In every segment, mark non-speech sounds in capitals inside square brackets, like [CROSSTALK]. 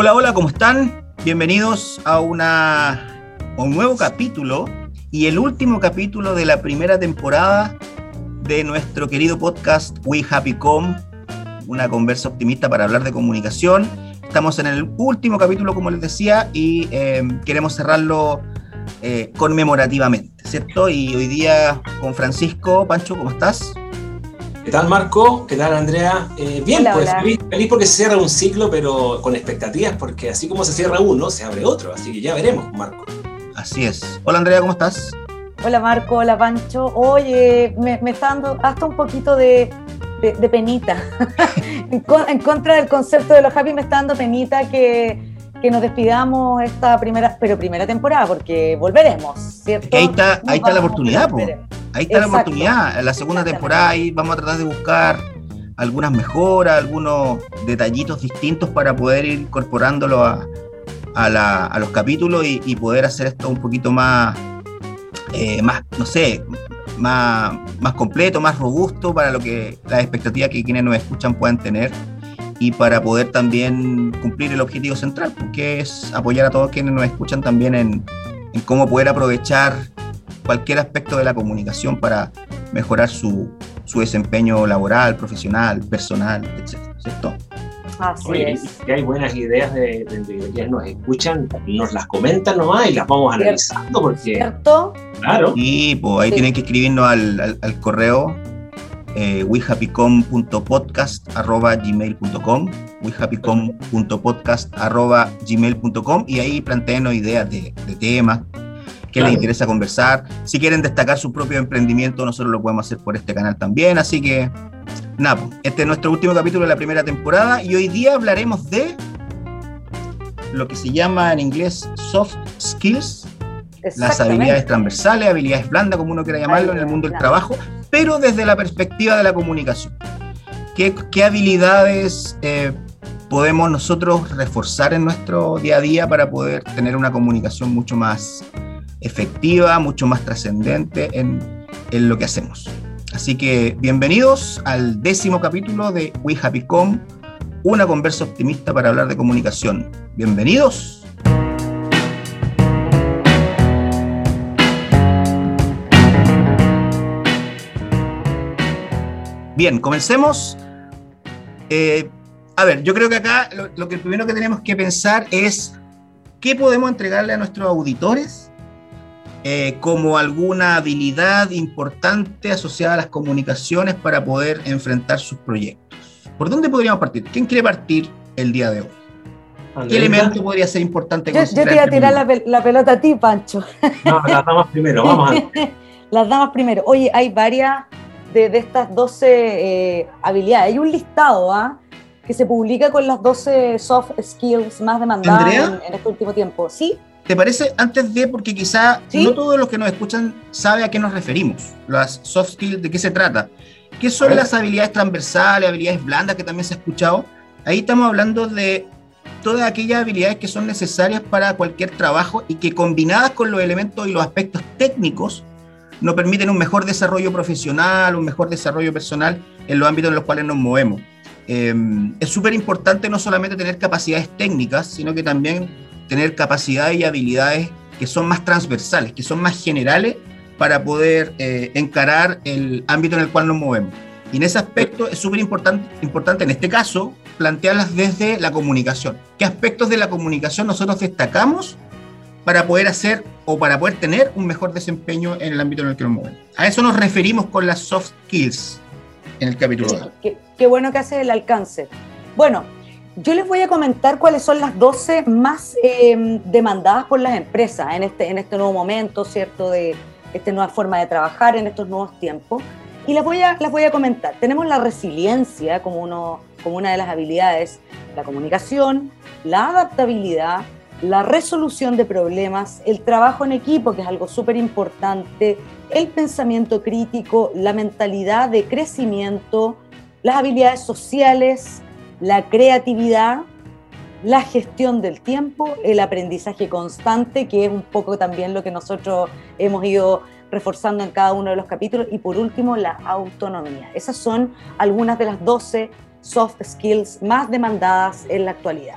Hola, hola, ¿cómo están? Bienvenidos a, una, un nuevo capítulo y el último capítulo de la primera temporada de nuestro querido podcast We Happy Com, una conversa optimista para hablar de comunicación. Estamos en el último capítulo, como les decía, y eh, queremos cerrarlo eh, conmemorativamente, ¿cierto? Y hoy día con Francisco, Pancho, ¿cómo estás? ¿Qué tal Marco? ¿Qué tal Andrea? Eh, bien, pues Feliz, porque se cierra un ciclo, pero con expectativas, porque así como se cierra uno, se abre otro, así que ya veremos, Marco. Así es. Hola Andrea, ¿cómo estás? Hola Marco, hola Pancho. Oye, me, está dando hasta un poquito de, penita. [LAUGHS] en, contra del concepto de los happy me está dando penita que, que, nos despidamos esta primera, pero primera temporada, porque volveremos, ¿cierto? ahí está, ahí está la oportunidad, pues. Ahí está la oportunidad. En la segunda temporada ahí vamos a tratar de buscar algunas mejoras, algunos detallitos distintos para poder ir incorporándolo a, a, los capítulos y, poder hacer esto un poquito más, eh, más no sé, más, más completo, más robusto para lo que las expectativas que quienes nos escuchan puedan tener y para poder también cumplir el objetivo central, que es apoyar a todos quienes nos escuchan también en, en cómo poder aprovechar cualquier aspecto de la comunicación para mejorar su, su desempeño laboral, profesional, personal, etcétera, ¿cierto? Así es. Si hay buenas ideas de, quienes nos escuchan, nos las comentan nomás y las vamos analizando porque... ¿Cierto? Claro. Y pues ahí tienen que escribirnos al, al, correo eh, wehappycom.podcast.gmail.com wehappycom.podcast.gmail.com y ahí planteenos ideas de, de temas que les interesa conversar. Si quieren destacar su propio emprendimiento, nosotros lo podemos hacer por este canal también. Así que, nada, este es nuestro último capítulo de la primera temporada y hoy día hablaremos de lo que se llama en inglés soft skills, las habilidades transversales, habilidades blandas, como uno quiera llamarlo, en el mundo del trabajo, pero desde la perspectiva de la comunicación. ¿Qué, qué habilidades eh, podemos nosotros reforzar en nuestro día a día para poder tener una comunicación mucho más efectiva, mucho más trascendente en, en, lo que hacemos. Así que bienvenidos al décimo capítulo de We Happy Com, una conversa optimista para hablar de comunicación. Bienvenidos. Bien, comencemos. Eh, a ver, yo creo que acá lo, lo que primero que tenemos que pensar es qué podemos entregarle a nuestros auditores eh, como alguna habilidad importante asociada a las comunicaciones para poder enfrentar sus proyectos. ¿Por dónde podríamos partir? ¿Quién quiere partir el día de hoy? ¿Qué elemento podría ser importante? Yo, yo te voy a tirar la, pelota a ti, Pancho. No, las damas primero, vamos a [LAUGHS] Las damas primero. Oye, hay varias de, estas 12 eh, habilidades. Hay un listado ¿ah? que se publica con las 12 soft skills más demandadas en, en, este último tiempo. ¿Sí? ¿Te parece antes de, porque quizá no todos los que nos escuchan saben a qué nos referimos, las soft skills, de qué se trata? ¿Qué son las habilidades transversales, habilidades blandas que también se ha escuchado? Ahí estamos hablando de todas aquellas habilidades que son necesarias para cualquier trabajo y que combinadas con los elementos y los aspectos técnicos nos permiten un mejor desarrollo profesional, un mejor desarrollo personal en los ámbitos en los cuales nos movemos. Eh, es súper importante no solamente tener capacidades técnicas, sino que también tener capacidades y habilidades que son más transversales, que son más generales para poder eh, encarar el ámbito en el cual nos movemos. Y en ese aspecto es súper importante, importante en este caso plantearlas desde la comunicación. ¿Qué aspectos de la comunicación nosotros destacamos para poder hacer o para poder tener un mejor desempeño en el ámbito en el que nos movemos? A eso nos referimos con las soft skills en el capítulo. Qué, qué bueno que hace el alcance. Bueno, yo les voy a comentar cuáles son las 12 más em, demandadas por las empresas en este, en este nuevo momento, ¿cierto? De esta nueva forma de trabajar en estos nuevos tiempos. Y las voy a, las voy a comentar. Tenemos la resiliencia como, uno, como una de las habilidades, la comunicación, la adaptabilidad, la resolución de problemas, el trabajo en equipo, que es algo súper importante, el pensamiento crítico, la mentalidad de crecimiento, las habilidades sociales, la creatividad, la gestión del tiempo, el aprendizaje constante, que es un poco también lo que nosotros hemos ido reforzando en cada uno de los capítulos, y por último, la autonomía. Esas son algunas de las 12 soft skills más demandadas en la actualidad.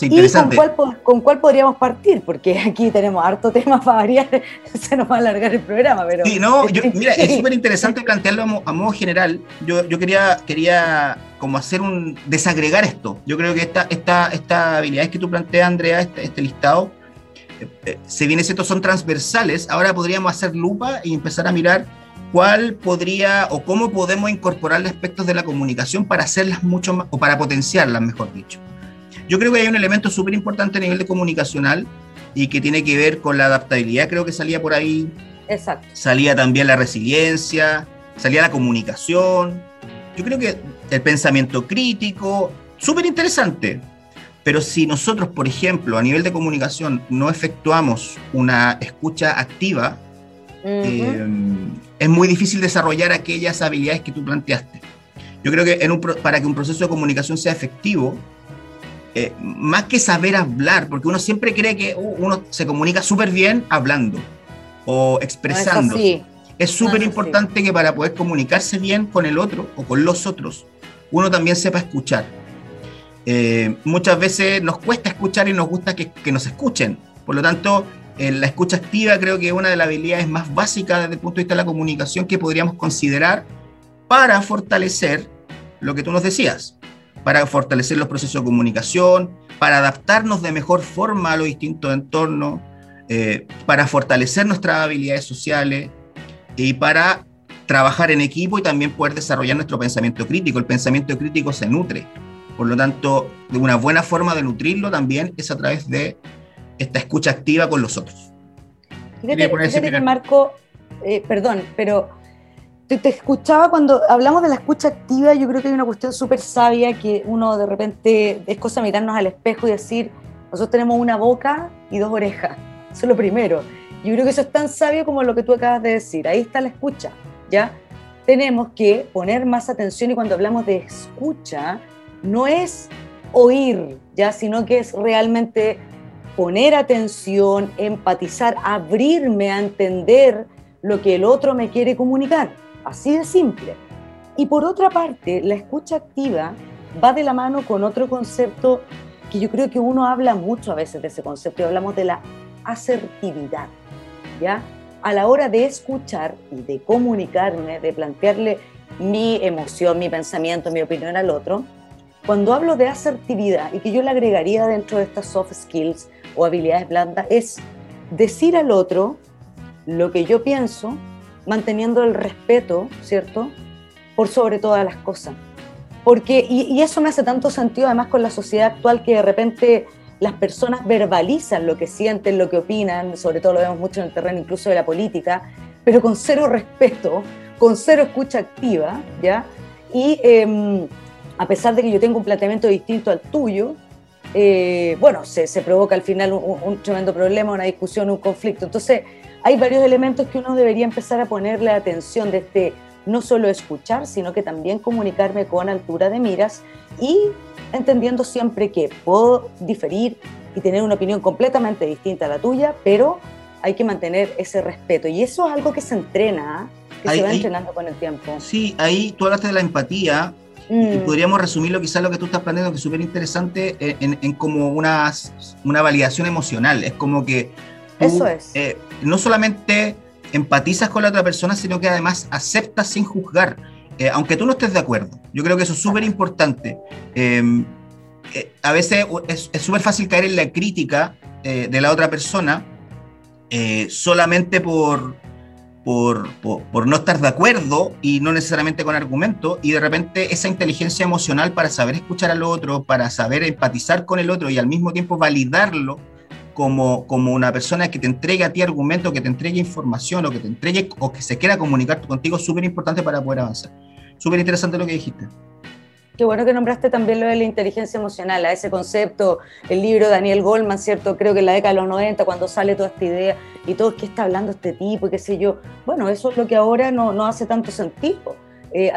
¿Y con cuál, con cuál, podríamos partir? Porque [LAUGHS] aquí tenemos harto tema para variar, [LAUGHS] se nos va a alargar el programa. Pero... Sí, no, [LAUGHS] mira, es súper interesante plantearlo a, modo general. Yo, yo quería, quería como hacer un, desagregar esto. Yo creo que esta, esta, esta habilidades que tú planteas, Andrea, este, este listado, eh, eh, si bien es cierto son transversales, ahora podríamos hacer lupa y empezar a mirar cuál podría o cómo podemos incorporar aspectos de la comunicación para hacerlas mucho más, o para potenciarlas, mejor dicho. Yo creo que hay un elemento súper importante a nivel de comunicacional y que tiene que ver con la adaptabilidad, creo que salía por ahí. Exacto. Salía también la resiliencia, salía la comunicación. Yo creo que el pensamiento crítico, súper interesante. Pero si nosotros, por ejemplo, a nivel de comunicación no efectuamos una escucha activa, es muy difícil desarrollar aquellas habilidades que tú planteaste. Yo creo que en un, para que un proceso de comunicación sea efectivo, eh, más que saber hablar, porque uno siempre cree que uh, uno se comunica súper bien hablando o expresando. es súper importante que para poder comunicarse bien con el otro o con los otros, uno también sepa escuchar. Eh, muchas veces nos cuesta escuchar y nos gusta que, que nos escuchen. Por lo tanto, la escucha activa creo que es una de las habilidades más básicas desde el punto de vista de la comunicación que podríamos considerar para fortalecer lo que tú nos decías, para fortalecer los procesos de comunicación, para adaptarnos de mejor forma a los distintos entornos, eh, para fortalecer nuestras habilidades sociales y para trabajar en equipo y también poder desarrollar nuestro pensamiento crítico. El pensamiento crítico se nutre. Por lo tanto, de una buena forma de nutrirlo también es a través de esta escucha activa con los otros. Fíjate, que Marco, eh, perdón, pero te, te, escuchaba cuando hablamos de la escucha activa, yo creo que hay una cuestión súper sabia que uno de repente es cosa mirarnos al espejo y decir, nosotros tenemos una boca y dos orejas, eso es lo primero. Yo creo que eso es tan sabio como lo que tú acabas de decir, ahí está la escucha, ¿ya? Tenemos que poner más atención y cuando hablamos de escucha, no es oír, ¿ya? Sino que es realmente poner atención, empatizar, abrirme a entender lo que el otro me quiere comunicar. Así de simple. Y por otra parte, la escucha activa va de la mano con otro concepto que yo creo que uno habla mucho a veces de ese concepto, y hablamos de la asertividad, ¿ya? A la hora de escuchar y de comunicarme, de plantearle mi emoción, mi pensamiento, mi opinión al otro, cuando hablo de asertividad y que yo le agregaría dentro de estas soft skills o habilidades blandas, es decir al otro lo que yo pienso, manteniendo el respeto, ¿cierto? Por sobre todas las cosas. Porque, y, eso me hace tanto sentido además con la sociedad actual que de repente las personas verbalizan lo que sienten, lo que opinan, sobre todo lo vemos mucho en el terreno incluso de la política, pero con cero respeto, con cero escucha activa, ¿ya? Y em, a pesar de que yo tengo un planteamiento distinto al tuyo, eh, bueno, se, provoca al final un, tremendo problema, una discusión, un conflicto. Entonces, hay varios elementos que uno debería empezar a ponerle atención desde no solo escuchar, sino que también comunicarme con altura de miras y entendiendo siempre que puedo diferir y tener una opinión completamente distinta a la tuya, pero hay que mantener ese respeto. Y eso es algo que se entrena, que se va entrenando con el tiempo. Sí, ahí tú hablaste de la empatía, y mm. podríamos resumirlo quizás lo que tú estás planteando, que es súper interesante, eh, en, como una, una validación emocional. Es como que Eso es. Eh, no solamente empatizas con la otra persona, sino que además aceptas sin juzgar, eh, aunque tú no estés de acuerdo. Yo creo que eso es súper importante. Em, a veces es súper fácil caer en la crítica de la otra persona solamente por, por, por, no estar de acuerdo y no necesariamente con argumento, y de repente esa inteligencia emocional para saber escuchar al otro, para saber empatizar con el otro y al mismo tiempo validarlo como, como una persona que te entregue a ti argumento, que te entregue información o que te entregue o que se quiera comunicar contigo, súper importante para poder avanzar. Súper interesante lo que dijiste. Qué bueno que nombraste también lo de la inteligencia emocional, a ese concepto, el libro de Daniel Goldman, ¿cierto? Creo que en la década de los 90, cuando sale toda esta idea y todo, ¿qué está hablando este tipo? Qué sé yo. Bueno, eso es lo que ahora no, no hace tanto sentido. Eh,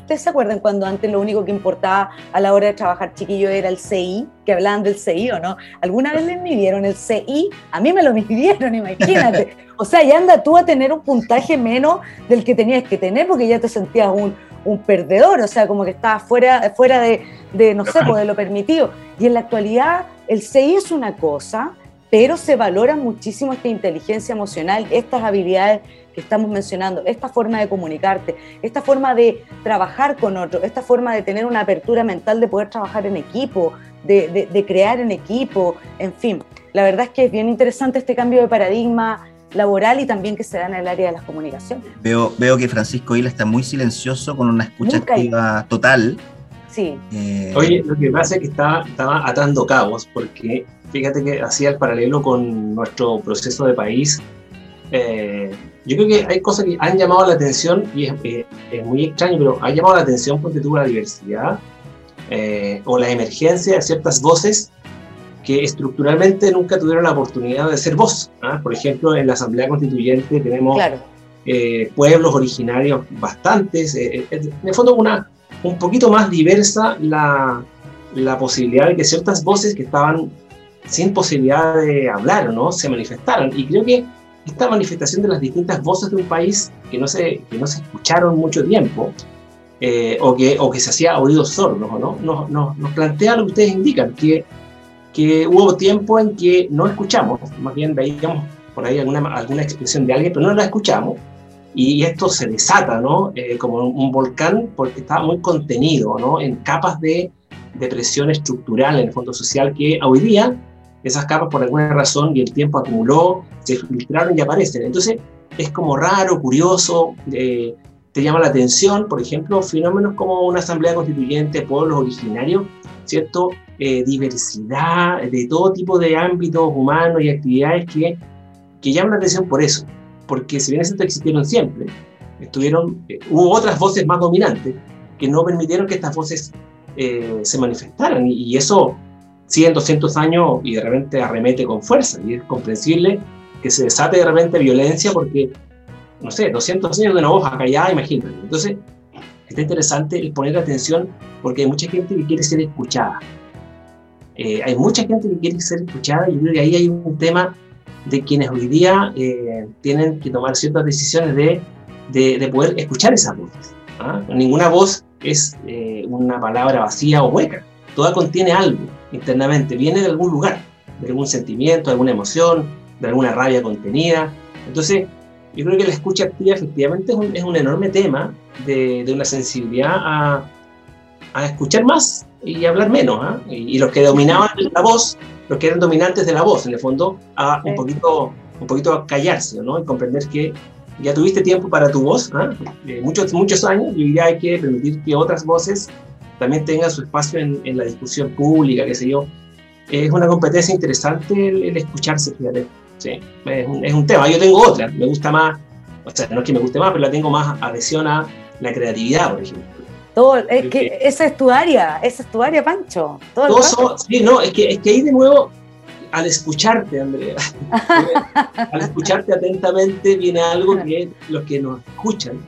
¿Ustedes se acuerdan cuando antes lo único que importaba a la hora de trabajar chiquillo era el CI? Que hablaban del CI o no. ¿Alguna vez les midieron el CI? A mí me lo [LAUGHS] midieron, imagínate. O sea, ya anda tú a tener un puntaje menos del que tenías que tener porque ya te sentías un, un perdedor, o sea, como que estaba fuera, fuera de, de no sé, pues, de lo permitido. Y en la actualidad el CI es una cosa, pero se valora muchísimo esta inteligencia emocional, estas habilidades que estamos mencionando, esta forma de comunicarte, esta forma de trabajar con otros, esta forma de tener una apertura mental de poder trabajar en equipo, de, de, crear en equipo, en fin. La verdad es que es bien interesante este cambio de paradigma laboral y también que se da en el área de las comunicaciones. Veo, veo que Francisco Hila está muy silencioso con una escucha activa total. Sí. Eh, Oye, lo que pasa es que estaba, estaba atando cabos porque fíjate que hacía el paralelo con nuestro proceso de país. Eh, yo creo que hay cosas que han llamado la atención y es, eh, es muy extraño, pero ha llamado la atención porque tuvo la diversidad eh, o la emergencia de ciertas voces que estructuralmente nunca tuvieron la oportunidad de ser voz. ¿ah? Por ejemplo, en la Asamblea Constituyente tenemos pueblos originarios bastantes, en el fondo una, un poquito más diversa la, la posibilidad de que ciertas voces que estaban sin posibilidad de hablar, ¿no? Se manifestaron. Y creo que esta manifestación de las distintas voces de un país que no se, que no se escucharon mucho tiempo, eh, o, que, o que se hacía oídos sordos, ¿no? Nos, nos, nos, plantea lo que ustedes indican, que, que hubo tiempo en que no escuchamos, más bien veíamos por ahí alguna, alguna expresión de alguien, pero no la escuchamos, y esto se desata, ¿no? Eh, como un volcán, porque está muy contenido, ¿no? En capas de, de presión estructural en el fondo social que hoy día esas capas por alguna razón y el tiempo acumuló, se filtraron y aparecen. Entonces es como raro, curioso, eh, te llama la atención, por ejemplo, fenómenos como una asamblea constituyente, pueblos originarios, ¿cierto? Eh, diversidad de todo tipo de ámbitos humanos y actividades que, que llaman la atención por eso, porque si bien esto existieron siempre, estuvieron, eh, hubo otras voces más dominantes que no permitieron que estas voces se manifestaran y eso 100, 200 años y de repente arremete con fuerza. Y es comprensible que se desate de repente violencia porque, no sé, 200 años de una voz acallada, imagínate. Entonces, está interesante el poner atención porque hay mucha gente que quiere ser escuchada. Eh, hay mucha gente que quiere ser escuchada y yo creo que ahí hay un tema de quienes hoy día eh, tienen que tomar ciertas decisiones de, de, poder escuchar esas voces. ¿ah? Ninguna voz es eh, una palabra vacía o hueca, toda contiene algo internamente, viene de algún lugar, de algún sentimiento, de alguna emoción, de alguna rabia contenida. Entonces, yo creo que la escucha activa efectivamente es un, es un enorme tema de, de, una sensibilidad a, a, escuchar más y hablar menos. ¿ah? Y, los que dominaban la voz, los que eran dominantes de la voz, en el fondo, a un poquito, un poquito callarse ¿no? y comprender que ya tuviste tiempo para tu voz, ¿ah? eh, muchos, muchos años, y ya hay que permitir que otras voces también tenga su espacio en, en la discusión pública, qué sé yo. Es una competencia interesante el, escucharse, fíjate. Sí, es un, es un, tema. Yo tengo otra, me gusta más, o sea, no es que me guste más, pero la tengo más adhesión a la creatividad, por ejemplo. Todo, es que esa es tu área, esa es tu área, Pancho. Todo sí, no, es que, es que ahí de nuevo, al escucharte, Andrea, [LAUGHS] al escucharte atentamente, viene algo que los que nos escuchan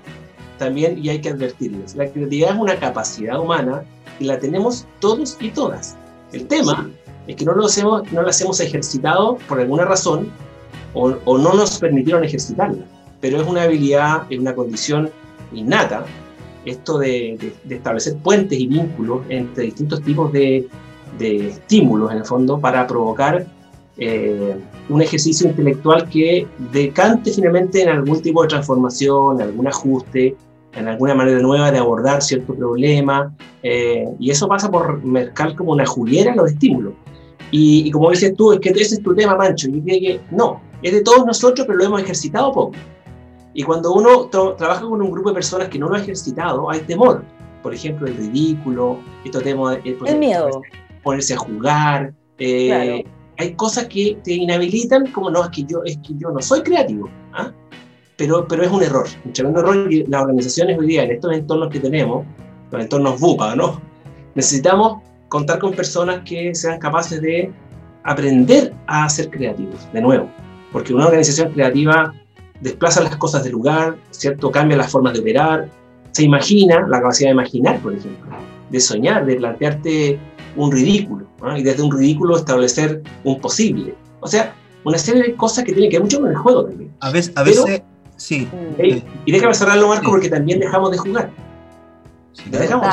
también y hay que advertirles. La creatividad es una capacidad humana y la tenemos todos y todas. El tema es que no, lo hacemos, no la hemos ejercitado por alguna razón o, o, no nos permitieron ejercitarla, pero es una habilidad, es una condición innata esto de, de, establecer puentes y vínculos entre distintos tipos de, de estímulos, en el fondo, para provocar eh, un ejercicio intelectual que decante finalmente en algún tipo de transformación, algún ajuste, en alguna manera nueva de abordar cierto problema, eh, y eso pasa por mercar como una juliera los estímulos. Y, como dices tú, es que ese es tu tema, Mancho, y creo que no, es de todos nosotros, pero lo hemos ejercitado poco. Y cuando uno trabaja con un grupo de personas que no lo ha ejercitado, hay temor. Por ejemplo, el ridículo, estos temas, el, el miedo. Ponerse a jugar. Eh, hay cosas que te inhabilitan, como no, es que yo, es que yo no soy creativo. ¿ah? Pero, pero es un error, un tremendo error y las organizaciones hoy día, en estos entornos que tenemos, los entornos BUPA, ¿no? Necesitamos contar con personas que sean capaces de aprender a ser creativos, de nuevo, porque una organización creativa desplaza las cosas del lugar, ¿cierto? Cambia las formas de operar, se imagina, la capacidad de imaginar, por ejemplo, de soñar, de plantearte un ridículo, y desde un ridículo establecer un posible. O sea, una serie de cosas que tienen que ver mucho con el juego también. A veces, a veces Sí. Y déjame cerrarlo, Marco, porque también dejamos de jugar. dejamos,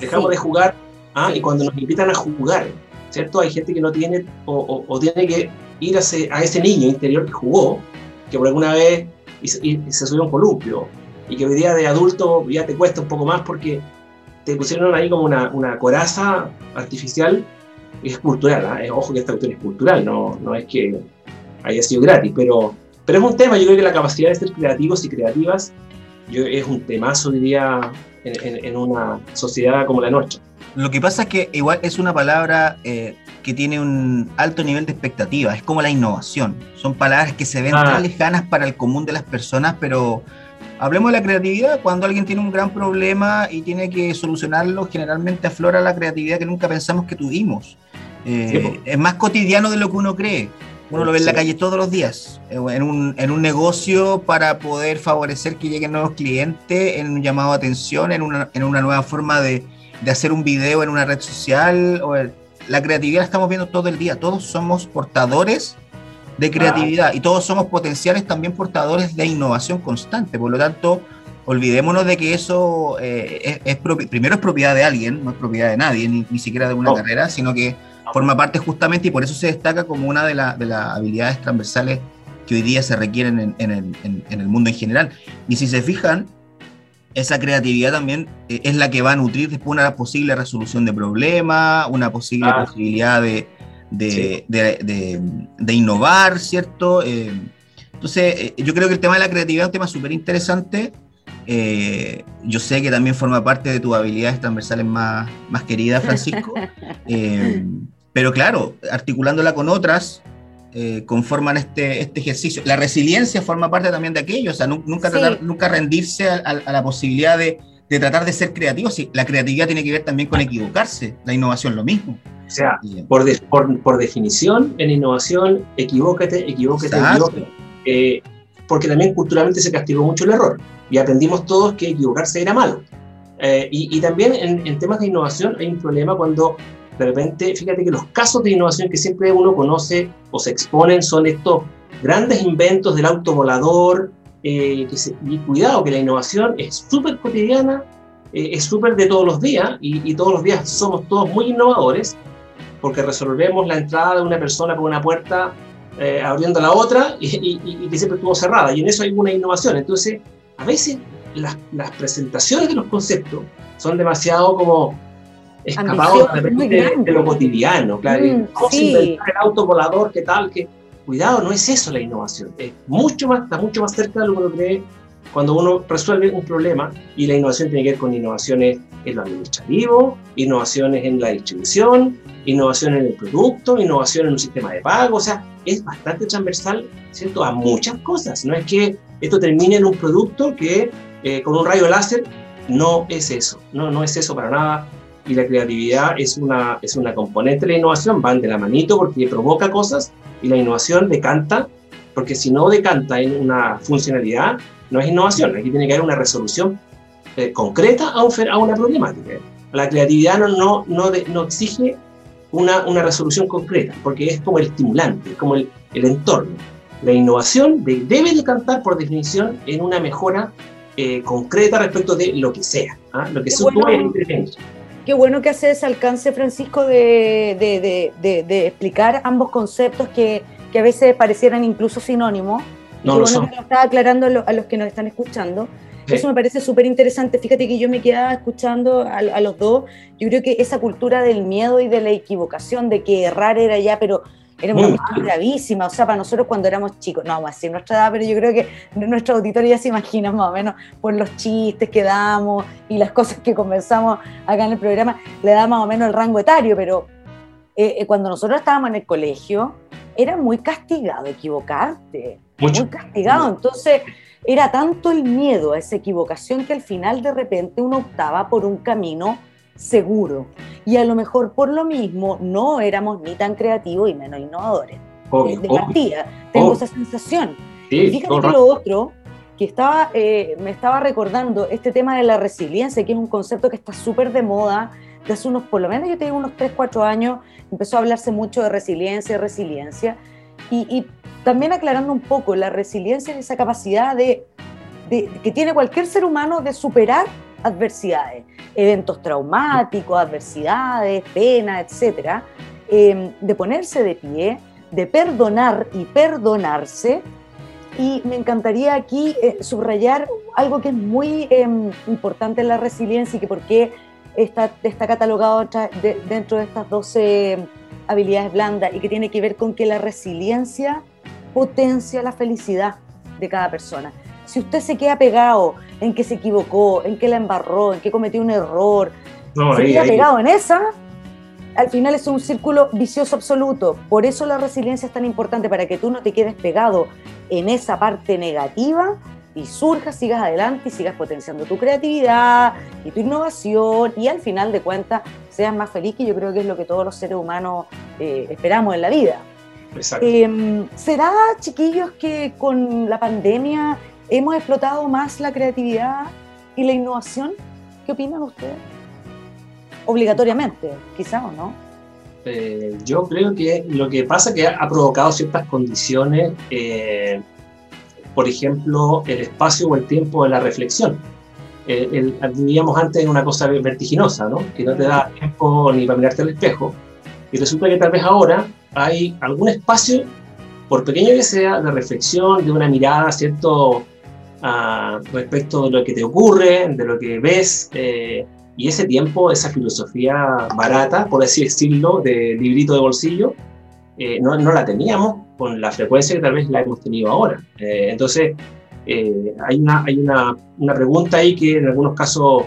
dejamos de jugar. ¿ah? Y cuando nos invitan a jugar, ¿cierto? Hay gente que no tiene o, tiene que ir a ese, a ese, niño interior que jugó, que por alguna vez y, se subió a un columpio, y que hoy día de adulto ya te cuesta un poco más porque te pusieron ahí como una, una coraza artificial, y es cultural, ¿ah? ojo que esta cuestión es cultural, no, no es que haya sido gratis, pero, pero es un tema, yo creo que la capacidad de ser creativos y creativas yo, es un temazo hoy día en, en, una sociedad como la nuestra. Lo que pasa es que igual es una palabra eh, que tiene un alto nivel de expectativa, es como la innovación. Son palabras que se ven ah. tan lejanas para el común de las personas, pero hablemos de la creatividad. Cuando alguien tiene un gran problema y tiene que solucionarlo, generalmente aflora la creatividad que nunca pensamos que tuvimos. Eh, es más cotidiano de lo que uno cree. Uno lo ve en la calle todos los días, eh, en un, en un negocio para poder favorecer que lleguen nuevos clientes, en un llamado de atención, en una, en una nueva forma de, de hacer un video en una red social. O la creatividad la estamos viendo todo el día. Todos somos portadores de creatividad y todos somos potenciales también portadores de innovación constante. Por lo tanto, olvidémonos de que eso eh, es, primero es propiedad de alguien, no es propiedad de nadie, ni, ni siquiera de una carrera, sino que forma parte justamente y por eso se destaca como una de, de las habilidades transversales que hoy día se requieren en, en, el, en, el, mundo en general. Y si se fijan, esa creatividad también eh, es la que va a nutrir después una posible resolución de problemas, una posible ah. posibilidad de, de, de, innovar, ¿cierto? Eh, entonces, eh, yo creo que el tema de la creatividad es un tema súper interesante. yo sé que también forma parte de tus habilidades transversales más, más queridas, Francisco. [LAUGHS] pero claro, articulándola con otras, eh, conforman este, este ejercicio. La resiliencia forma parte también de aquello, o sea, nunca, nunca rendirse a, la posibilidad de, de, tratar de ser creativo. Sí, la creatividad tiene que ver también con equivocarse, la innovación lo mismo. O sea, por, por, por, definición, en innovación, equivócate, equivócate, equivócate. Eh, porque también culturalmente se castigó mucho el error y aprendimos todos que equivocarse era malo. Eh, y, y, también en, en, temas de innovación hay un problema cuando de repente, fíjate que los casos de innovación que siempre uno conoce o se exponen son estos grandes inventos del automolador, eh, y cuidado que la innovación es súper cotidiana, eh, es súper de todos los días, y, todos los días somos todos muy innovadores, porque resolvemos la entrada de una persona por una puerta eh, abriendo la otra y, que siempre estuvo cerrada, y en eso hay una innovación. Entonces, a veces las, las presentaciones de los conceptos son demasiado como escapado de, lo cotidiano, claro. Mm, el auto volador, qué tal, que cuidado, no es eso la innovación, es mucho más, está mucho más cerca de lo que uno cree cuando uno resuelve un problema y la innovación tiene que ver con innovaciones en lo administrativo, innovaciones en la distribución, innovación en el producto, innovación en un sistema de pago, o sea, es bastante transversal, ¿cierto?, a muchas cosas. No es que esto termine en un producto que eh, con un rayo láser, no es eso, no, no es eso para nada y la creatividad es una, es una componente de la innovación, van de la manito porque provoca cosas y la innovación decanta, porque si no decanta en una funcionalidad, no es innovación, aquí tiene que haber una resolución eh, concreta a, a, una problemática. La creatividad no, no, no, no exige una, una, resolución concreta, porque es como el estimulante, como el, el entorno. La innovación debe decantar por definición en una mejora eh, concreta respecto de lo que sea, ¿ah? lo que supone bueno. Qué bueno que hace ese alcance, Francisco, de, de, explicar ambos conceptos que, que, a veces parecieran incluso sinónimos. No lo bueno que lo estaba aclarando a, los que nos están escuchando. Eso me parece súper interesante. Fíjate que yo me quedaba escuchando a, a, los dos. Yo creo que esa cultura del miedo y de la equivocación, de que errar era ya, pero era una cuestión gravísima, o sea, para nosotros cuando éramos chicos, no vamos a decir nuestra edad, pero yo creo que nuestro auditorio ya se imagina más o menos por los chistes que damos y las cosas que conversamos acá en el programa, le da más o menos el rango etario, pero eh, eh, cuando nosotros estábamos en el colegio, era muy castigado equivocarte, muy castigado, entonces era tanto el miedo a esa equivocación que al final de repente uno optaba por un camino seguro. Y a lo mejor por lo mismo no éramos ni tan creativos y menos innovadores. de partida, tengo esa sensación. fíjate que lo otro que estaba, eh, me estaba recordando este tema de la resiliencia, que es un concepto que está súper de moda, de hace unos, por lo menos yo tengo unos 3, 4 años, empezó a hablarse mucho de resiliencia y resiliencia, y, también aclarando un poco, la resiliencia es esa capacidad de, de, que tiene cualquier ser humano de superar adversidades, eventos traumáticos, adversidades, penas, etc. em, de ponerse de pie, de perdonar y perdonarse. Y me encantaría aquí eh, subrayar algo que es muy em, importante en la resiliencia y que por qué está, catalogado dentro de estas 12 habilidades blandas y que tiene que ver con que la resiliencia potencia la felicidad de cada persona. Si usted se queda pegado en que se equivocó, en que la embarró, en que cometió un error, se queda pegado en esa, al final es un círculo vicioso absoluto. Por eso la resiliencia es tan importante, para que tú no te quedes pegado en esa parte negativa y surjas, sigas adelante y sigas potenciando tu creatividad y tu innovación y al final de cuentas seas más feliz, que yo creo que es lo que todos los seres humanos eh, esperamos en la vida. Em, ¿Será, chiquillos, que con la pandemia hemos explotado más la creatividad y la innovación? ¿Qué opinan ustedes? Obligatoriamente, quizá o no. Eh, yo creo que lo que pasa es que ha provocado ciertas condiciones, eh, por ejemplo, el espacio o el tiempo de la reflexión. Eh, vivíamos antes en una cosa vertiginosa, ¿no? que no te da tiempo ni para mirarte al espejo, y resulta que tal vez ahora hay algún espacio, por pequeño que sea, de reflexión, de una mirada, ¿cierto?, ah, respecto de lo que te ocurre, de lo que ves, eh, y ese tiempo, esa filosofía barata, por así decirlo, de librito de bolsillo, eh, no, no, la teníamos con la frecuencia que tal vez la hemos tenido ahora. Eh, entonces, hay, una, hay una, una pregunta ahí que en algunos casos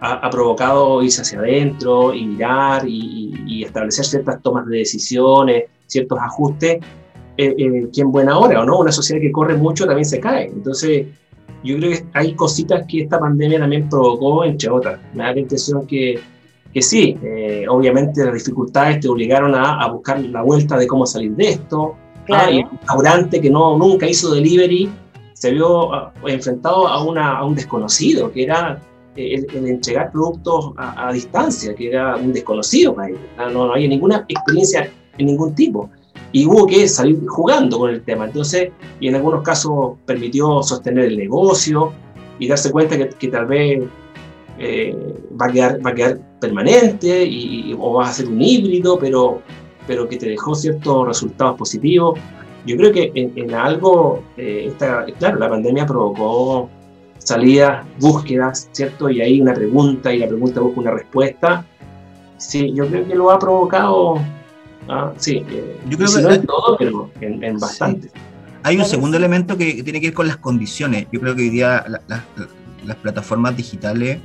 ha, provocado irse hacia adentro y mirar y, establecer ciertas tomas de decisiones, ciertos ajustes, eh, eh, que en buena hora o no, una sociedad que corre mucho también se cae. Entonces, yo creo que hay cositas que esta pandemia también provocó, entre otras. Me da la impresión que, que sí, eh, obviamente las dificultades te obligaron a, a, buscar la vuelta de cómo salir de esto. Claro. y el restaurante que no, nunca hizo delivery se vio ah, enfrentado a, una, a un desconocido, que era el, entregar productos a, distancia, que era un desconocido para ellos. No, no había ninguna experiencia en ningún tipo. Y hubo que salir jugando con el tema. Entonces, y en algunos casos permitió sostener el negocio y darse cuenta que, que tal vez eh, va, a quedar, va a quedar permanente y, o va a ser un híbrido, pero, pero que te dejó ciertos resultados positivos. Yo creo que en, algo, eh, claro, la pandemia provocó salidas, búsquedas, ¿cierto? Y hay una pregunta y la pregunta busca una respuesta. Sí, yo creo que lo ha provocado, ¿ah? sí, eh, yo creo que no en todo, pero en, bastante. Hay un segundo elemento que tiene que ver con las condiciones. Yo creo que hoy día las plataformas digitales,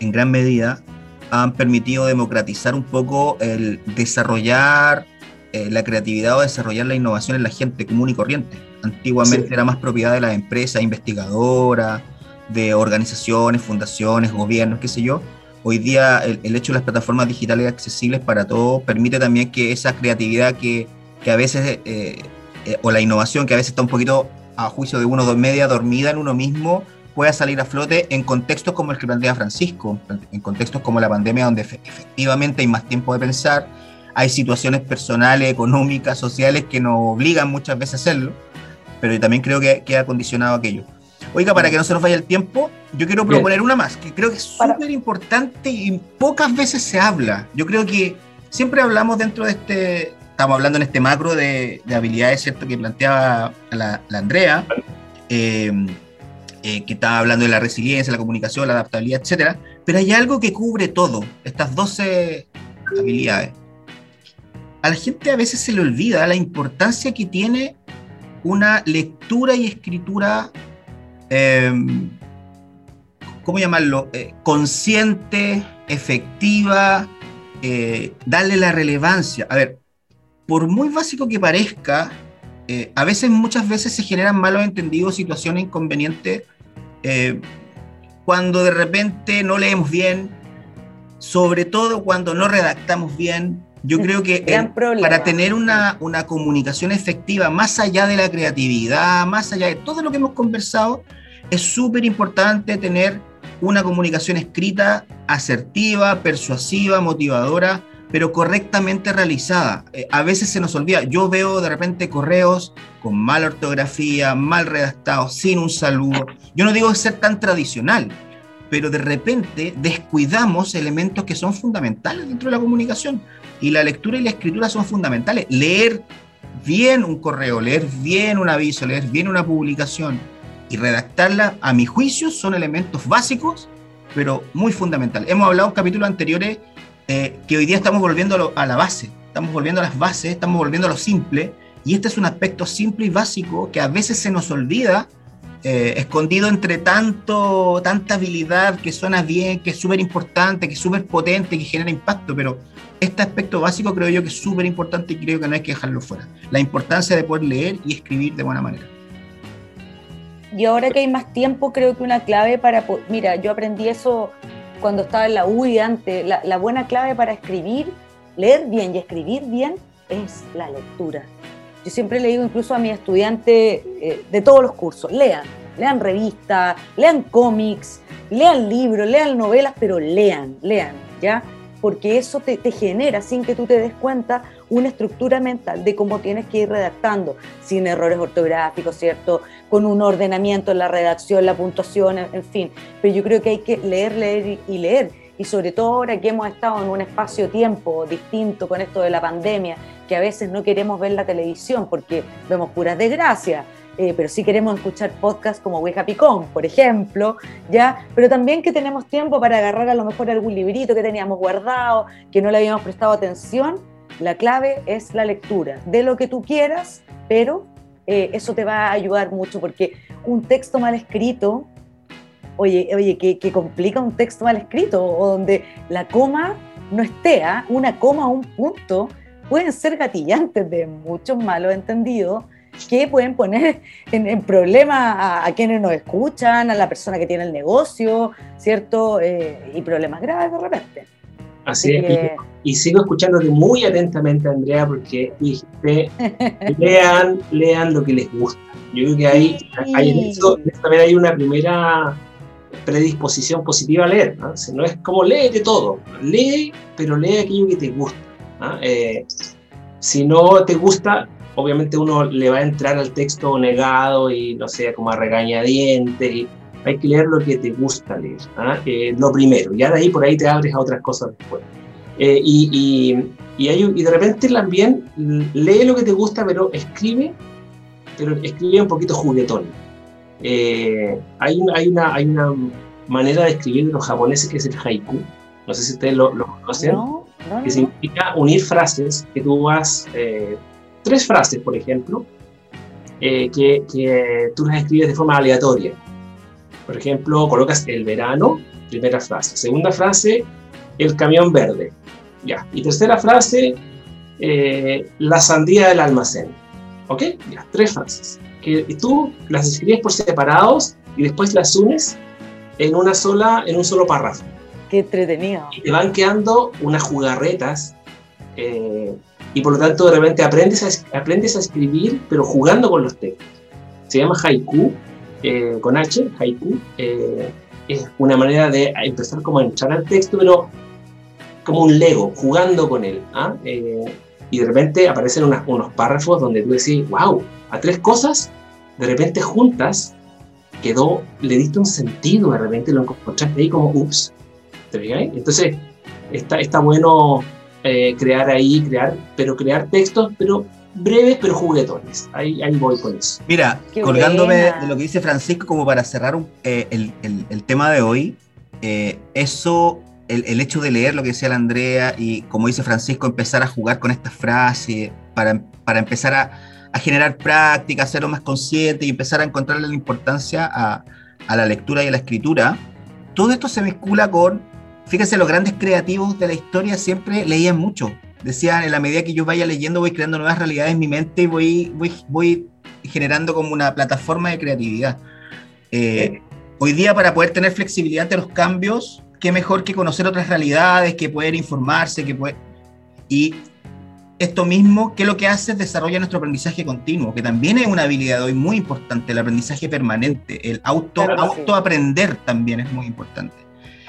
en gran medida, han permitido democratizar un poco el desarrollar eh, la creatividad o desarrollar la innovación en la gente común y corriente. Antiguamente era más propiedad de las empresas investigadoras, de organizaciones, fundaciones, gobiernos, qué sé yo. Hoy día el, hecho de las plataformas digitales accesibles para todos permite también que esa creatividad que, que a veces, eh, eh, o la innovación que a veces está un poquito a juicio de uno dos media dormida en uno mismo, pueda salir a flote en contextos como el que plantea Francisco, en contextos como la pandemia donde efectivamente hay más tiempo de pensar, hay situaciones personales, económicas, sociales que nos obligan muchas veces a hacerlo, pero también creo que queda condicionado aquello. Oiga, para que no se nos vaya el tiempo, yo quiero proponer una más, que creo que es súper importante y pocas veces se habla. Yo creo que siempre hablamos dentro de este, estamos hablando en este macro de, habilidades, ¿cierto?, que planteaba la, Andrea, em, eh, que estaba hablando de la resiliencia, la comunicación, la adaptabilidad, etcétera, pero hay algo que cubre todo, estas 12 habilidades. A la gente a veces se le olvida la importancia que tiene una lectura y escritura Em, ¿cómo llamarlo? Eh, consciente, efectiva, eh, darle la relevancia. A ver, por muy básico que parezca, eh, a veces, muchas veces se generan malos entendidos, situaciones inconvenientes, cuando de repente no leemos bien, sobre todo cuando no redactamos bien. Yo creo que [LAUGHS] para tener una, una comunicación efectiva, más allá de la creatividad, más allá de todo lo que hemos conversado, es súper importante tener una comunicación escrita asertiva, persuasiva, motivadora, pero correctamente realizada. Eh, a veces se nos olvida. Yo veo de repente correos con mala ortografía, mal redactados, sin un saludo. Yo no digo ser tan tradicional, pero de repente descuidamos elementos que son fundamentales dentro de la comunicación. Y la lectura y la escritura son fundamentales. Leer bien un correo, leer bien un aviso, leer bien una publicación y redactarla, a mi juicio, son elementos básicos, pero muy fundamentales. Hemos hablado en capítulos anteriores eh, que hoy día estamos volviendo a, la base, estamos volviendo a las bases, estamos volviendo a lo simple, y este es un aspecto simple y básico que a veces se nos olvida, eh, escondido entre tanto, tanta habilidad que suena bien, que es súper importante, que es súper potente, que genera impacto, pero este aspecto básico creo yo que es súper importante y creo que no hay que dejarlo fuera. La importancia de poder leer y escribir de buena manera. Y ahora que hay más tiempo, creo que una clave para... Mira, yo aprendí eso cuando estaba en la UI antes. La, buena clave para escribir, leer bien y escribir bien es la lectura. Yo siempre le digo incluso a mis estudiantes eh, de todos los cursos, lean, lean revistas, lean cómics, lean libros, lean novelas, pero lean, lean, ¿ya? Porque eso te, genera, sin que tú te des cuenta, una estructura mental de cómo tienes que ir redactando, sin errores ortográficos, ¿cierto? Con un ordenamiento en la redacción, la puntuación, en fin. Pero yo creo que hay que leer, leer y leer. Y sobre todo ahora que hemos estado en un espacio-tiempo distinto con esto de la pandemia, que a veces no queremos ver la televisión porque vemos puras desgracias eh, pero sí queremos escuchar podcasts como Ouija Picón, por ejemplo, ¿ya? Pero también que tenemos tiempo para agarrar a lo mejor algún librito que teníamos guardado, que no le habíamos prestado atención. La clave es la lectura, de lo que tú quieras, pero eh, eso te va a ayudar mucho porque un texto mal escrito, oye, oye, que, complica un texto mal escrito, o donde la coma no esté, ¿ah? una coma o un punto, pueden ser gatillantes de muchos malos entendidos que pueden poner [LAUGHS] en, problema a, quienes nos escuchan, a la persona que tiene el negocio, ¿cierto? Eh, y problemas graves de repente. Así, es, y, sigo escuchándote muy atentamente, Andrea, porque dijiste, lean, [LAUGHS] lean lo que les gusta. Yo creo que ahí, hay, en eso, también hay una primera predisposición positiva a leer. ¿no? no es como de todo, lee, pero lee aquello que te gusta. Eh, si no te gusta, obviamente uno le va a entrar al texto negado y no sé, como a regañadientes. Y hay que leer lo que te gusta leer, ¿ah? eh, lo primero. Ya de ahí por ahí te abres a otras cosas después. Eh, y, y, y, de repente también lee lo que te gusta, pero escribe, pero escribe un poquito juguetón. Eh, hay, hay, una, hay una manera de escribir de los japoneses que es el haiku. No sé si ustedes lo, lo conocen. que significa unir frases que tú vas tres frases, por ejemplo, eh, que, que, tú las escribes de forma aleatoria. Por ejemplo, colocas el verano, primera frase. Segunda frase, el camión verde. Ya. Y tercera frase, eh, la sandía del almacén. ¿Ok? Ya, tres frases. Que tú las escribes por separados y después las unes en una sola, en un solo párrafo. Qué entretenido. Y te van quedando unas jugarretas eh, y por lo tanto de repente aprendes a, aprendes a escribir, pero jugando con los textos. Se llama haiku, eh, con H, haiku. Eh, es una manera de empezar como a entrar al texto, pero como un Lego, jugando con él. ¿ah? Eh, y de repente aparecen unos párrafos donde tú decís, wow, a tres cosas, de repente juntas, quedó, le diste un sentido, de repente lo encontraste ahí como, ups, ¿te Entonces, está, está bueno eh, crear ahí, crear, pero crear textos, pero breves, pero juguetones. Ahí, ahí voy con eso. Mira, colgándome de lo que dice Francisco, como para cerrar eh, el, el, tema de hoy, eh, eso, el, el, hecho de leer lo que decía la Andrea y, como dice Francisco, empezar a jugar con estas frases, para, para empezar a, a generar práctica, hacerlo más consciente y empezar a encontrarle la importancia a, a la lectura y a la escritura, todo esto se vincula con Fíjense, los grandes creativos de la historia siempre leían mucho. Decían, en la medida que yo vaya leyendo, voy creando nuevas realidades en mi mente y voy, voy, voy generando como una plataforma de creatividad. Eh, hoy día, para poder tener flexibilidad ante los cambios, qué mejor que conocer otras realidades, que poder informarse, que puede... Y esto mismo, ¿qué es lo que hace? Desarrolla nuestro aprendizaje continuo, que también es una habilidad hoy muy importante, el aprendizaje permanente, el auto, autoaprender también es muy importante.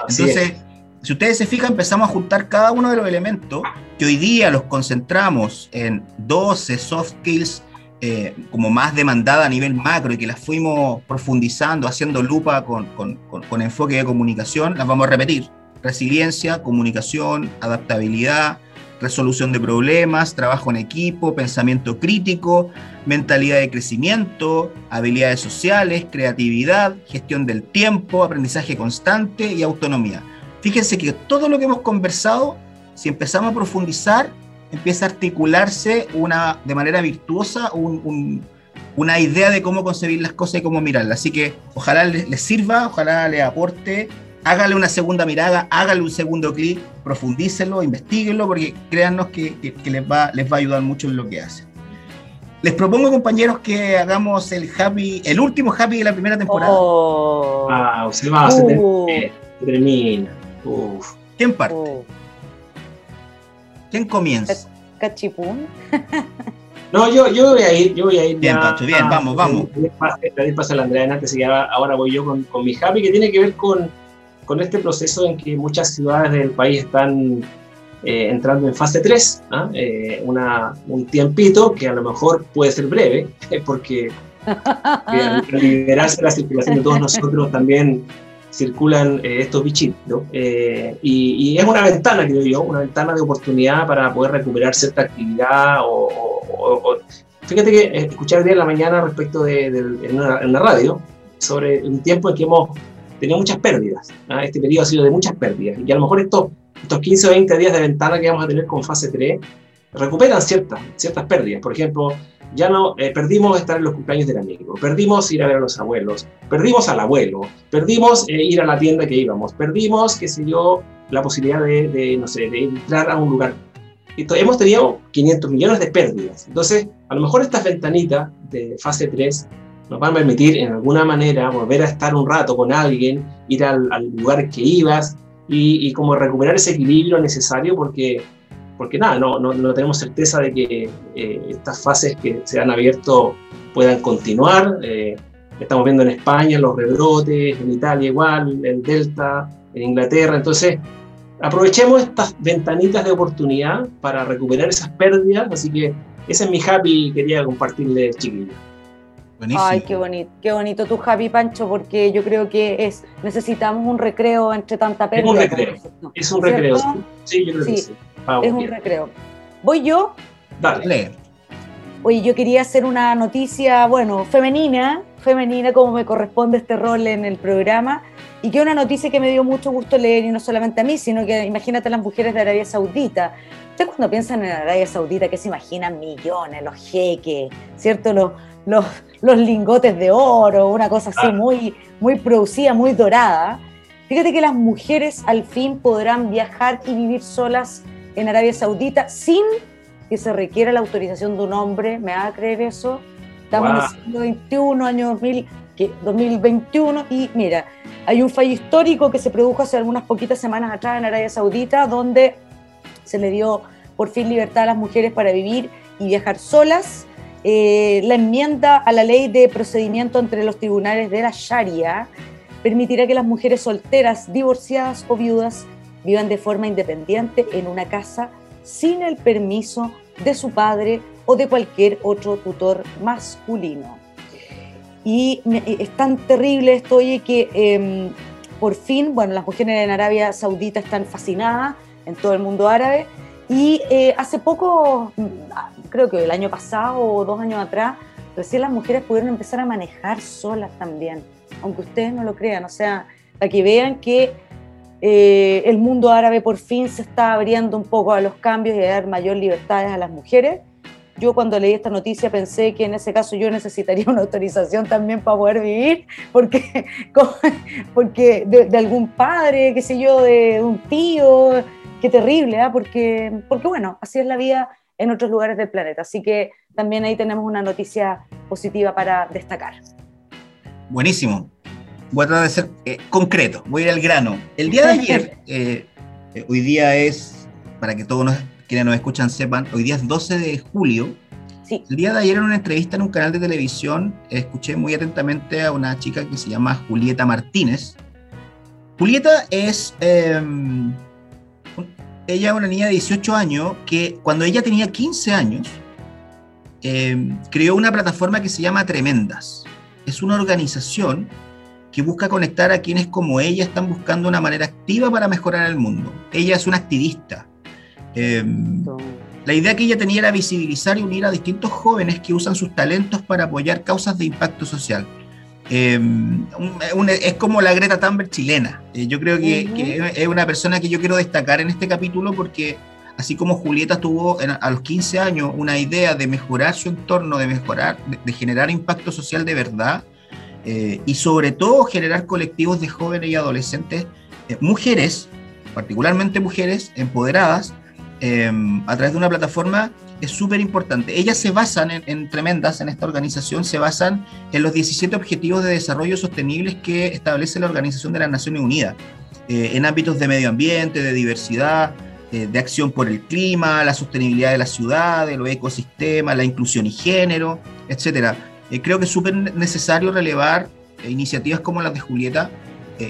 Entonces, si ustedes se fijan, empezamos a juntar cada uno de los elementos que hoy día los concentramos en 12 soft skills eh, como más demandada a nivel macro y que las fuimos profundizando, haciendo lupa con, con, con, enfoque de comunicación, las vamos a repetir. Resiliencia, comunicación, adaptabilidad, resolución de problemas, trabajo en equipo, pensamiento crítico, mentalidad de crecimiento, habilidades sociales, creatividad, gestión del tiempo, aprendizaje constante y autonomía. Fíjense que todo lo que hemos conversado, si empezamos a profundizar, empieza a articularse una, de manera virtuosa una idea de cómo concebir las cosas y cómo mirarlas. Así que ojalá les, sirva, ojalá les aporte, hágale una segunda mirada, hágale un segundo clic, profundícenlo, investiguenlo, porque créannos que, les, va, les va a ayudar mucho en lo que hacen. Les propongo, compañeros, que hagamos el happy, el último happy de la primera temporada. Oh. Ah, se va, se, uh. termina. ¿Quién parte? ¿Quién comienza? Cachipún. [LAUGHS] No, yo, yo voy a ir, yo voy a ir. Bien, Pacho, bien, vamos, vamos. A la Andrea antes y ahora voy yo con, con, mi happy, que tiene que ver con, con este proceso en que muchas ciudades del país están eh, entrando en fase 3, ¿ah? eh, una, un tiempito que a lo mejor puede ser breve, [LAUGHS] porque al [LAUGHS] liberarse la circulación de todos nosotros también circulan eh, estos bichitos. Eh, y, es una ventana, creo yo, una ventana de oportunidad para poder recuperar cierta actividad. O, fíjate que eh, escuché el día en la mañana respecto de, en, una, radio sobre un tiempo en que hemos tenido muchas pérdidas. ¿ah? Este periodo ha sido de muchas pérdidas. Y a lo mejor estos, estos 15 o 20 días de ventana que vamos a tener con fase 3 recuperan ciertas, ciertas pérdidas. Por ejemplo, ya no eh, perdimos estar en los cumpleaños del amigo, perdimos ir a ver a los abuelos, perdimos al abuelo, perdimos eh, ir a la tienda que íbamos, perdimos, qué sé yo, la posibilidad de, no sé, de entrar a un lugar. hemos tenido 500 millones de pérdidas. Entonces, a lo mejor estas ventanitas de fase 3 nos van a permitir en alguna manera volver a estar un rato con alguien, ir al, lugar que ibas y, y como recuperar ese equilibrio necesario porque porque nada, no, no, no tenemos certeza de que eh, estas fases que se han abierto puedan continuar. Eh, estamos viendo en España los rebrotes, en Italia igual, en Delta, en Inglaterra. Entonces, aprovechemos estas ventanitas de oportunidad para recuperar esas pérdidas. Así que ese es mi happy y quería compartirle, chiquillos. Ay, qué bonito, qué bonito tu happy, Pancho, porque yo creo que es necesitamos un recreo entre tanta pérdida. Es un recreo, es un recreo, sí, yo creo que sí es un recreo. Voy yo. Dale. Oye, yo quería hacer una noticia, bueno, femenina, femenina como me corresponde este rol en el programa, y que es una noticia que me dio mucho gusto leer, y no solamente a mí, sino que imagínate a las mujeres de Arabia Saudita. Ustedes cuando piensan en Arabia Saudita, ¿qué se imaginan? Millones, los jeques, ¿cierto? Los, los, los lingotes de oro, una cosa así muy, muy producida, muy dorada. Fíjate que las mujeres al fin podrán viajar y vivir solas en Arabia Saudita sin que se requiera la autorización de un hombre. ¿Me va a creer eso? Estamos en el siglo XXI, año 2000, 2021, y mira, hay un fallo histórico que se produjo hace algunas poquitas semanas atrás en Arabia Saudita, donde se le dio por fin libertad a las mujeres para vivir y viajar solas. Eh, la enmienda a la ley de procedimiento entre los tribunales de la Sharia permitirá que las mujeres solteras, divorciadas o viudas vivan de forma independiente en una casa sin el permiso de su padre o de cualquier otro tutor masculino. Y es tan terrible esto, oye, que em, por fin, bueno, las mujeres en Arabia Saudita están fascinadas en todo el mundo árabe. Y eh, hace poco, mm, creo que el año pasado o dos años atrás, recién las mujeres pudieron empezar a manejar solas también, aunque ustedes no lo crean. O sea, para que vean que eh, el mundo árabe por fin se está abriendo un poco a los cambios y a dar mayor libertades a las mujeres. Yo cuando leí esta noticia pensé que en ese caso yo necesitaría [LAUGHS] una autorización también para poder vivir, porque, [LAUGHS] porque de, algún padre, qué sé yo, de un tío, qué terrible, ¿eh? porque, porque bueno, así es la vida en otros lugares del planeta. Así que también ahí tenemos una noticia positiva para destacar. Buenísimo voy a tratar de ser eh, concreto, voy a ir al grano. El día de ayer, [LAUGHS] eh, eh, hoy día es, para que todos quienes nos escuchan sepan, hoy día es 12 de julio. Sí. El día de ayer en una entrevista en un canal de televisión escuché muy atentamente a una chica que se llama Julieta Martínez. Julieta es, em, ella es una niña de 18 años que cuando ella tenía 15 años, eh, creó una plataforma que se llama Tremendas. Es una organización que busca conectar a quienes como ella están buscando una manera activa para mejorar el mundo. Ella es una activista. Eh, la idea que ella tenía era visibilizar y unir a distintos jóvenes que usan sus talentos para apoyar causas de impacto social. Eh, es como la Greta Thunberg chilena. Eh, yo creo que, es una persona que yo quiero destacar en este capítulo porque así como Julieta tuvo a los 15 años una idea de mejorar su entorno, de mejorar, de, generar impacto social de verdad eh, y sobre todo generar colectivos de jóvenes y adolescentes, mujeres, particularmente mujeres empoderadas, a través de una plataforma es súper importante. Ellas se basan en, tremendas, en esta organización, se basan en los 17 Objetivos de Desarrollo Sostenibles que establece la Organización de las Naciones Unidas, eh, en ámbitos de medio ambiente, de diversidad, eh, de acción por el clima, la sostenibilidad de la ciudad, de los ecosistemas, la inclusión y género, etc. Eh, creo que es súper necesario relevar iniciativas como las de Julieta.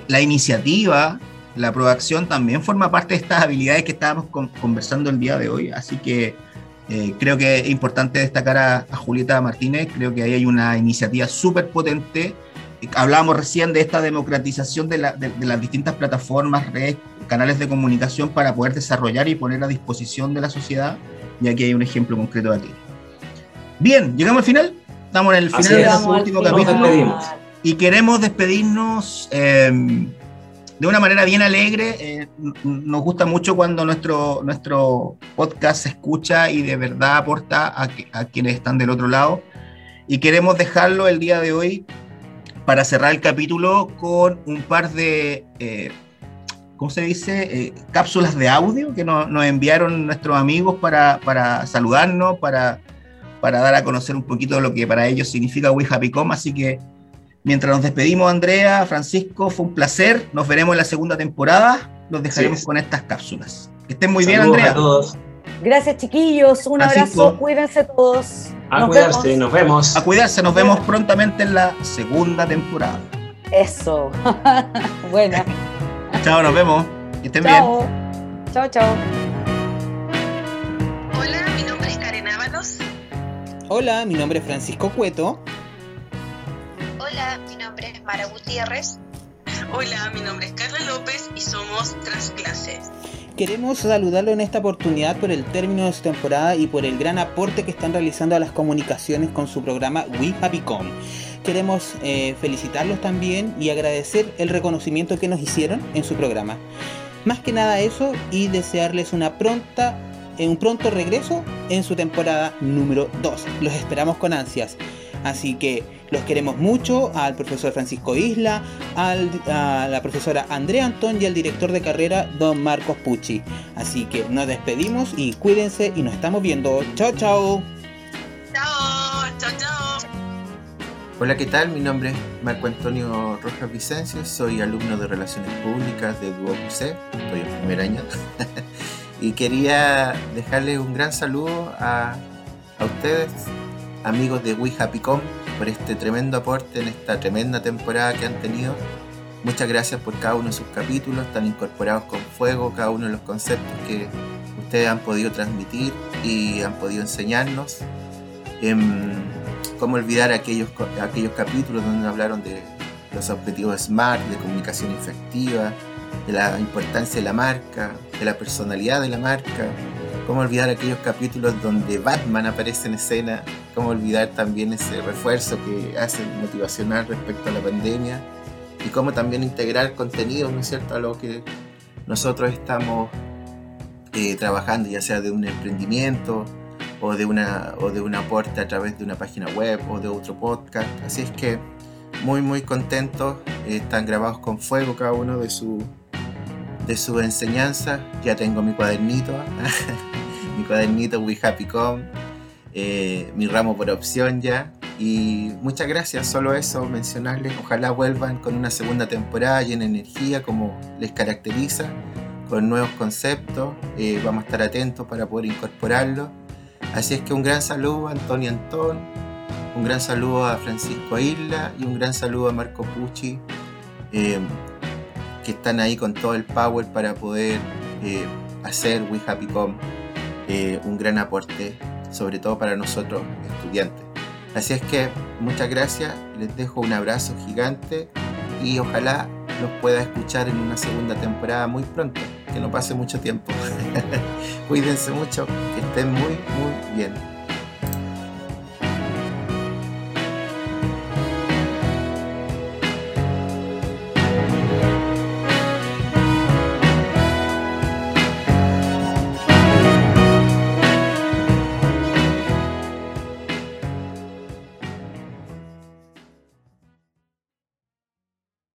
la iniciativa la aprobación también forma parte de estas habilidades que estábamos conversando el día de hoy, así que eh, creo que es importante destacar a, Julieta Martínez, creo que ahí hay una iniciativa súper potente. Hablábamos recién de esta democratización de, las distintas plataformas, redes, canales de comunicación para poder desarrollar y poner a disposición de la sociedad, y aquí hay un ejemplo concreto de aquí. Bien, llegamos al final, estamos en el final de nuestro último capítulo y queremos despedirnos. Eh, de una manera bien alegre. Eh, nos gusta mucho cuando nuestro, nuestro podcast se escucha y de verdad aporta a, a, quienes están del otro lado. Y queremos dejarlo el día de hoy para cerrar el capítulo con un par de, eh, ¿cómo se dice? Eh, cápsulas de audio que nos, nos enviaron nuestros amigos para, para saludarnos, para, para dar a conocer un poquito lo que para ellos significa We Happy Com. Así que Mientras nos despedimos, Andrea, Francisco, fue un placer. Nos veremos en la segunda temporada. Los dejaremos con estas cápsulas. Que estén muy bien, Andrea. A todos. Gracias, chiquillos. Un abrazo. Cuídense todos. A cuidarse. Nos vemos. A cuidarse. Nos vemos prontamente en la segunda temporada. Eso. [LAUGHS] Buena. chao, nos vemos. Que estén chao. bien. Chao, chao. Hola, mi nombre es Karen Ábalos. Hola, mi nombre es Francisco Cueto. Es Mara Gutiérrez. Hola, mi nombre es Carla López y somos Transclases. Queremos saludarlo en esta oportunidad por el término de su temporada y por el gran aporte que están realizando a las comunicaciones con su programa We Happy Com. Queremos eh, felicitarlos también y agradecer el reconocimiento que nos hicieron en su programa. Más que nada eso y desearles una pronta, eh, un pronto regreso en su temporada número 2. Los esperamos con ansias. Así que los queremos mucho, al profesor Francisco Isla, a la profesora Andrea Antón y al director de carrera, don Marcos Pucci. Así que nos despedimos y cuídense y nos estamos viendo. Chao, chao. Chao, chao, chao. Hola, ¿qué tal? Mi nombre es Marco Antonio Rojas Vicencio, soy alumno de Relaciones Públicas de DuoC, estoy en primer año. [LAUGHS] y quería dejarles un gran saludo a, a ustedes, amigos de We Happy Com por este tremendo aporte en esta tremenda temporada que han tenido. Muchas gracias por cada uno de sus capítulos, están incorporados con fuego cada uno de los conceptos que ustedes han podido transmitir y han podido enseñarnos. Em, ¿Cómo olvidar aquellos, aquellos capítulos donde hablaron de los objetivos SMART, de comunicación efectiva, de la importancia de la marca, de la personalidad de la marca, ¿Cómo olvidar aquellos capítulos donde Batman aparece en escena? ¿Cómo olvidar también ese refuerzo que hace motivacional respecto a la pandemia? Y cómo también integrar contenido, ¿no es cierto?, a lo que nosotros estamos eh, trabajando, ya sea de un emprendimiento o de, una, o de un aporte a través de una página web o de otro podcast. Así es que muy, muy contentos. están grabados con fuego cada uno de su de su enseñanza. Ya tengo mi cuadernito, [LAUGHS] mi cuadernito We Happy Com, eh, mi ramo por opción ya. Y muchas gracias, solo eso, mencionarles. Ojalá vuelvan con una segunda temporada llena de energía como les caracteriza, con nuevos conceptos. Eh, vamos a estar atentos para poder incorporarlos. Así es que un gran saludo a Antonio Antón, un gran saludo a Francisco Isla y un gran saludo a Marco Pucci. Eh, que están ahí con todo el power para poder eh, hacer We Happy Com eh, un gran aporte, sobre todo para nosotros estudiantes. Así es que muchas gracias, les dejo un abrazo gigante y ojalá los pueda escuchar en una segunda temporada muy pronto, que no pase mucho tiempo. [LAUGHS] Cuídense mucho, que estén muy, muy bien.